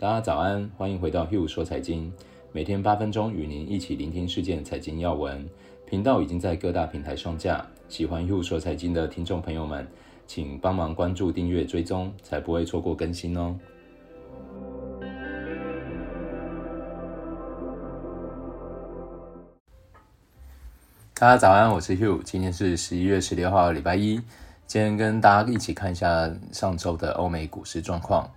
大家早安，欢迎回到 Hugh 说财经，每天八分钟与您一起聆听事件财经要闻。频道已经在各大平台上架，喜欢 Hugh 说财经的听众朋友们，请帮忙关注、订阅、追踪，才不会错过更新哦。大家早安，我是 Hugh，今天是十一月十六号，礼拜一。今天跟大家一起看一下上周的欧美股市状况。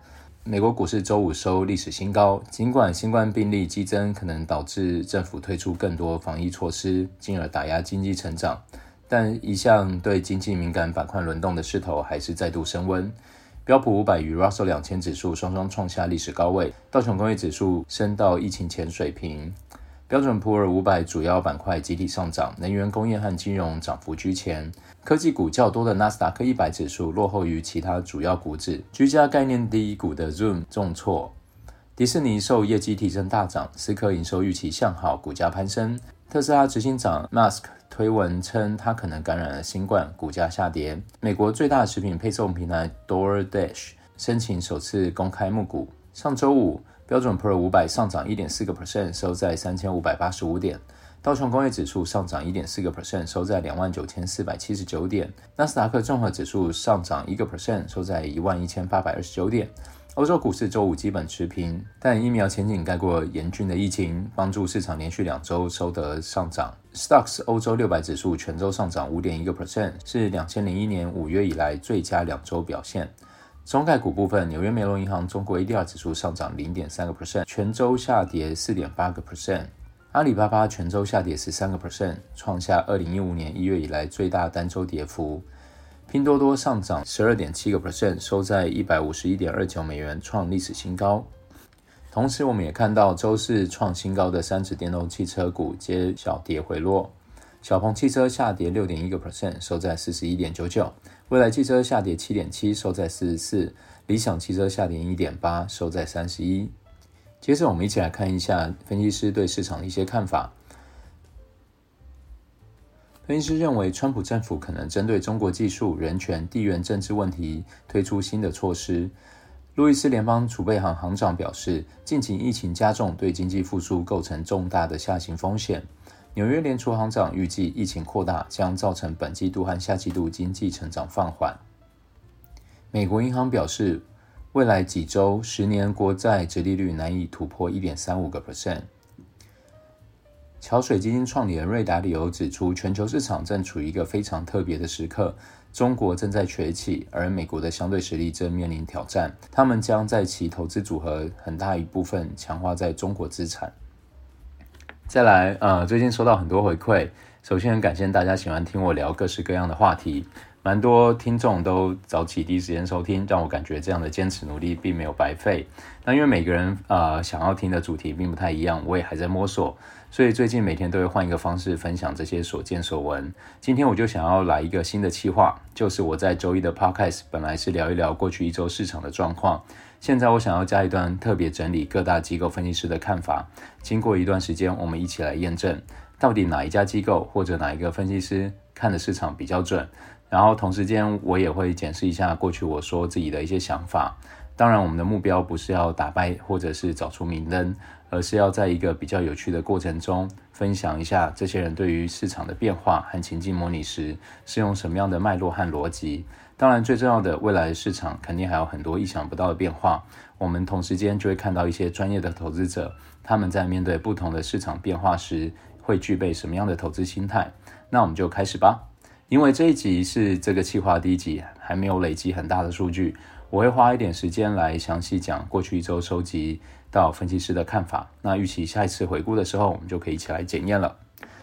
美国股市周五收历史新高，尽管新冠病例激增可能导致政府推出更多防疫措施，进而打压经济成长，但一向对经济敏感板块轮动的势头还是再度升温。标普五百与 Russell 两千指数双双创下历史高位，道琼工业指数升到疫情前水平。标准普尔五百主要板块集体上涨，能源、工业和金融涨幅居前。科技股较多的纳斯达克一百指数落后于其他主要股指。居家概念第一股的 Zoom 重挫。迪士尼受业绩提升大涨，思科营收预期向好，股价攀升。特斯拉执行长 Musk 推文称他可能感染了新冠，股价下跌。美国最大食品配送平台 DoorDash 申请首次公开募股。上周五。标准普尔五百上涨一点四个 percent，收在三千五百八十五点；道琼工业指数上涨一点四个 percent，收在两万九千四百七十九点；纳斯达克综合指数上涨一个 percent，收在一万一千八百二十九点。欧洲股市周五基本持平，但疫苗前景盖过严峻的疫情，帮助市场连续两周收得上涨。Stocks 欧洲六百指数全周上涨五点一个 percent，是两千零一年五月以来最佳两周表现。中概股部分，纽约梅隆银行中国 ADR 指数上涨零点三个 percent，全周下跌四点八个 percent。阿里巴巴全周下跌十三个 percent，创下二零一五年一月以来最大单周跌幅。拼多多上涨十二点七个 percent，收在一百五十一点二九美元，创历史新高。同时，我们也看到周四创新高的三只电动汽车股皆小跌回落。小鹏汽车下跌六点一个 percent，收在四十一点九九。蔚来汽车下跌七点七，收在四十四。理想汽车下跌一点八，收在三十一。接着，我们一起来看一下分析师对市场的一些看法。分析师认为，川普政府可能针对中国技术、人权、地缘政治问题推出新的措施。路易斯联邦储备行行长表示，近期疫情加重对经济复苏构成重大的下行风险。纽约联储行长预计，疫情扩大将造成本季度和下季度经济成长放缓。美国银行表示，未来几周十年国债殖利率难以突破一点三五个 percent。桥水基金创立人瑞达里欧指出，全球市场正处于一个非常特别的时刻，中国正在崛起，而美国的相对实力正面临挑战。他们将在其投资组合很大一部分强化在中国资产。再来，呃，最近收到很多回馈。首先，很感谢大家喜欢听我聊各式各样的话题，蛮多听众都早起第一时间收听，让我感觉这样的坚持努力并没有白费。那因为每个人呃想要听的主题并不太一样，我也还在摸索，所以最近每天都会换一个方式分享这些所见所闻。今天我就想要来一个新的企划，就是我在周一的 Podcast 本来是聊一聊过去一周市场的状况。现在我想要加一段特别整理各大机构分析师的看法，经过一段时间，我们一起来验证到底哪一家机构或者哪一个分析师看的市场比较准。然后同时间我也会检视一下过去我说自己的一些想法。当然，我们的目标不是要打败或者是找出明灯，而是要在一个比较有趣的过程中分享一下这些人对于市场的变化和情境模拟时是用什么样的脉络和逻辑。当然，最重要的，未来的市场肯定还有很多意想不到的变化。我们同时间就会看到一些专业的投资者，他们在面对不同的市场变化时，会具备什么样的投资心态。那我们就开始吧。因为这一集是这个企划第一集，还没有累积很大的数据，我会花一点时间来详细讲过去一周收集到分析师的看法。那预期下一次回顾的时候，我们就可以一起来检验了。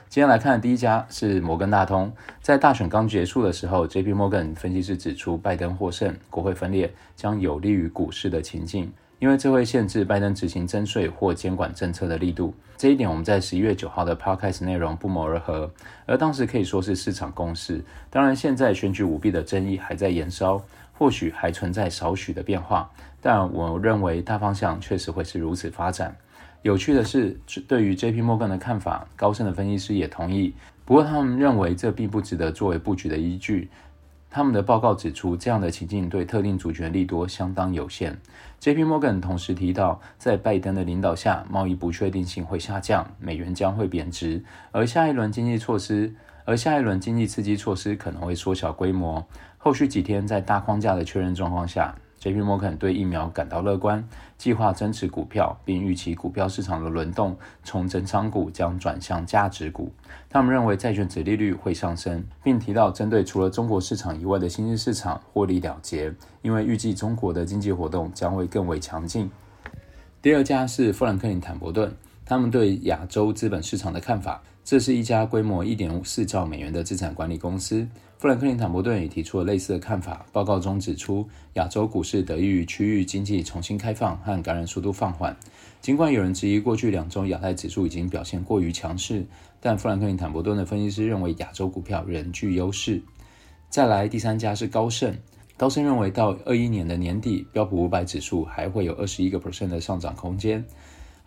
今天来看的第一家是摩根大通。在大选刚结束的时候，J.P. Morgan 分析师指出，拜登获胜，国会分裂将有利于股市的情境，因为这会限制拜登执行征税或监管政策的力度。这一点我们在十一月九号的 Podcast 内容不谋而合，而当时可以说是市场共识。当然，现在选举舞弊的争议还在延烧，或许还存在少许的变化，但我认为大方向确实会是如此发展。有趣的是，对于 J.P. Morgan 的看法，高盛的分析师也同意。不过，他们认为这并不值得作为布局的依据。他们的报告指出，这样的情境对特定主权利多相当有限。J.P. Morgan 同时提到，在拜登的领导下，贸易不确定性会下降，美元将会贬值，而下一轮经济措施，而下一轮经济刺激措施可能会缩小规模。后续几天，在大框架的确认状况下。J.P. Morgan 对疫苗感到乐观，计划增持股票，并预期股票市场的轮动从成长股将转向价值股。他们认为债券殖利率会上升，并提到针对除了中国市场以外的新兴市场获利了结，因为预计中国的经济活动将会更为强劲。第二家是富兰克林·坦博顿，他们对亚洲资本市场的看法。这是一家规模一点四兆美元的资产管理公司。富兰克林·坦博顿也提出了类似的看法。报告中指出，亚洲股市得益于区域经济重新开放和感染速度放缓。尽管有人质疑过去两周亚太指数已经表现过于强势，但富兰克林·坦博顿的分析师认为亚洲股票仍具优势。再来，第三家是高盛。高盛认为，到二一年的年底，标普五百指数还会有二十一个 percent 的上涨空间。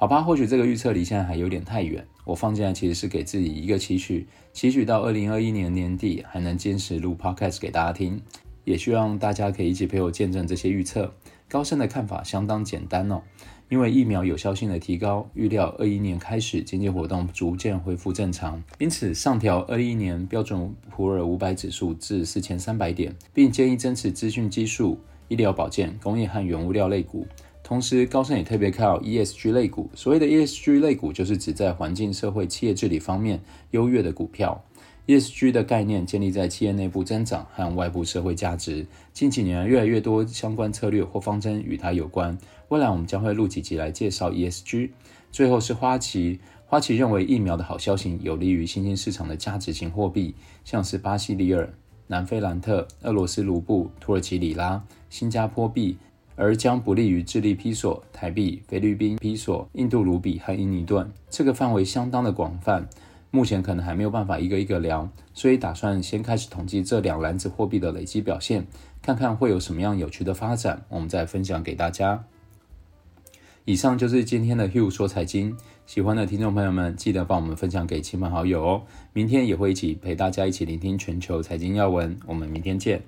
好吧，或许这个预测离现在还有点太远。我放进来其实是给自己一个期许，期许到二零二一年年底还能坚持录 podcast 给大家听，也希望大家可以一起陪我见证这些预测。高盛的看法相当简单哦，因为疫苗有效性的提高，预料二一年开始经济活动逐渐恢复正常，因此上调二一年标准普尔五百指数至四千三百点，并建议增持资讯技术、医疗保健、工业和原物料类股。同时，高盛也特别看好 ESG 类股。所谓的 ESG 类股，就是指在环境、社会、企业治理方面优越的股票。ESG 的概念建立在企业内部增长和外部社会价值。近几年，越来越多相关策略或方针与它有关。未来我们将会录几集来介绍 ESG。最后是花旗，花旗认为疫苗的好消息有利于新兴市场的价值型货币，像是巴西里尔、南非兰特、俄罗斯卢布、土耳其里拉、新加坡币。而将不利于智利披索、台币、菲律宾披索、印度卢比和印尼盾。这个范围相当的广泛，目前可能还没有办法一个一个聊，所以打算先开始统计这两篮子货币的累积表现，看看会有什么样有趣的发展，我们再分享给大家。以上就是今天的 Hugh 说财经，喜欢的听众朋友们记得帮我们分享给亲朋好友哦。明天也会一起陪大家一起聆听全球财经要闻，我们明天见。